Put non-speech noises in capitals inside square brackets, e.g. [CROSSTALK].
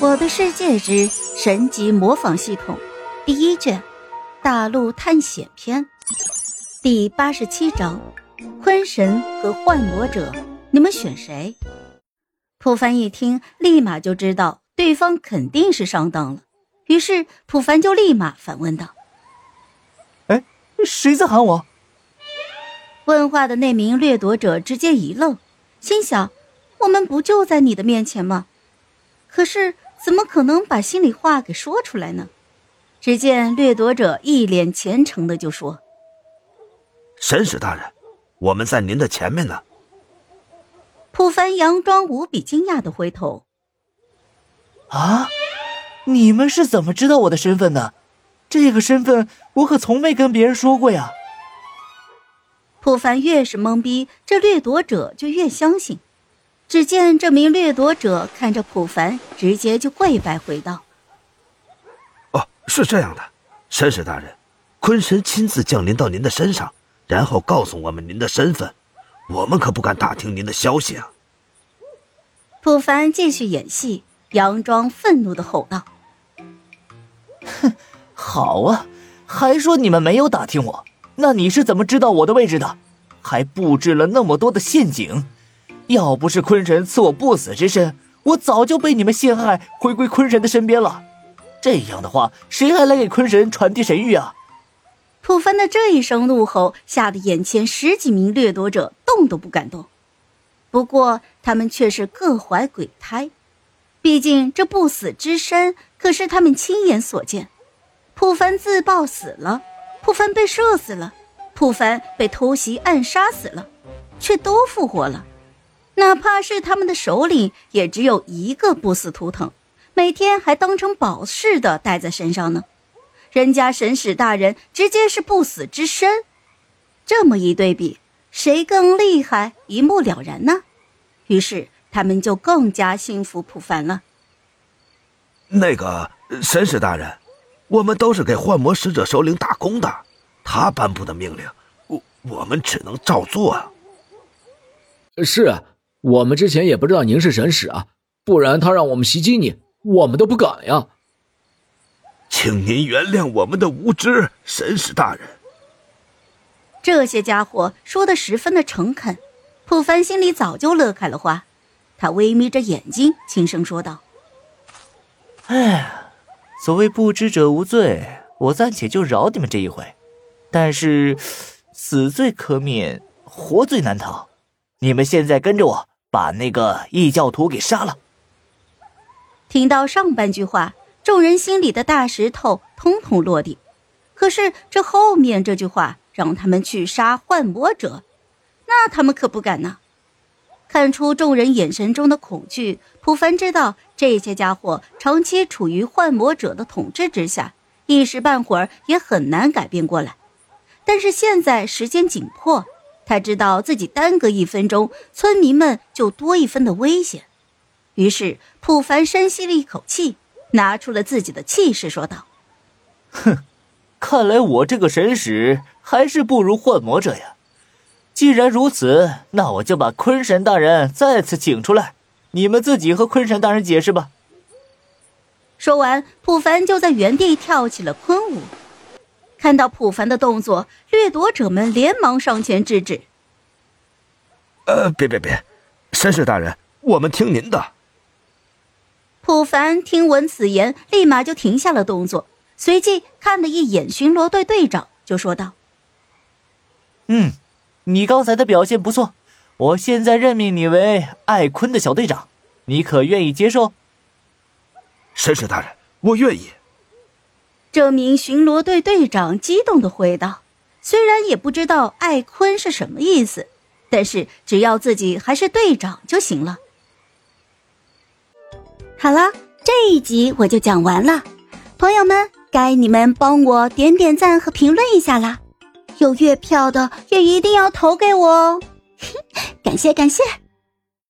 我的世界之神级模仿系统第一卷大陆探险篇第八十七章：坤神和幻魔者，你们选谁？普凡一听，立马就知道对方肯定是上当了，于是普凡就立马反问道：“哎，谁在喊我？”问话的那名掠夺者直接一愣，心想：“我们不就在你的面前吗？可是……”怎么可能把心里话给说出来呢？只见掠夺者一脸虔诚的就说：“神使大人，我们在您的前面呢。”普凡佯装无比惊讶的回头：“啊，你们是怎么知道我的身份的？这个身份我可从没跟别人说过呀。”普凡越是懵逼，这掠夺者就越相信。只见这名掠夺者看着普凡，直接就跪拜回道：“哦，是这样的，神使大人，坤神亲自降临到您的身上，然后告诉我们您的身份，我们可不敢打听您的消息啊。”普凡继续演戏，佯装愤怒的吼道：“哼，好啊，还说你们没有打听我，那你是怎么知道我的位置的？还布置了那么多的陷阱。”要不是坤神赐我不死之身，我早就被你们陷害，回归坤神的身边了。这样的话，谁还来给坤神传递神谕啊？普凡的这一声怒吼，吓得眼前十几名掠夺者动都不敢动。不过，他们却是各怀鬼胎，毕竟这不死之身可是他们亲眼所见。普凡自爆死了，普凡被射死了，普凡被偷袭暗杀死了，却都复活了。哪怕是他们的首领，也只有一个不死图腾，每天还当成宝似的带在身上呢。人家神使大人直接是不死之身，这么一对比，谁更厉害，一目了然呢。于是他们就更加信服普凡了。那个神使大人，我们都是给幻魔使者首领打工的，他颁布的命令，我我们只能照做啊。是啊。我们之前也不知道您是神使啊，不然他让我们袭击你，我们都不敢呀。请您原谅我们的无知，神使大人。这些家伙说的十分的诚恳，普凡心里早就乐开了花，他微眯着眼睛，轻声说道：“哎，所谓不知者无罪，我暂且就饶你们这一回，但是死罪可免，活罪难逃。你们现在跟着我。”把那个异教徒给杀了。听到上半句话，众人心里的大石头通通落地。可是这后面这句话，让他们去杀幻魔者，那他们可不敢呢。看出众人眼神中的恐惧，普凡知道这些家伙长期处于幻魔者的统治之下，一时半会儿也很难改变过来。但是现在时间紧迫。他知道自己耽搁一分钟，村民们就多一分的危险。于是，普凡深吸了一口气，拿出了自己的气势，说道：“哼，看来我这个神使还是不如幻魔者呀。既然如此，那我就把坤神大人再次请出来，你们自己和坤神大人解释吧。”说完，普凡就在原地跳起了昆舞。看到普凡的动作，掠夺者们连忙上前制止。呃，别别别，神使大人，我们听您的。普凡听闻此言，立马就停下了动作，随即看了一眼巡逻队队长，就说道：“嗯，你刚才的表现不错，我现在任命你为艾坤的小队长，你可愿意接受？”神使大人，我愿意。这名巡逻队队长激动的回道：“虽然也不知道艾坤是什么意思，但是只要自己还是队长就行了。”好了，这一集我就讲完了，朋友们，该你们帮我点点赞和评论一下啦！有月票的也一定要投给我哦，感 [LAUGHS] 谢感谢。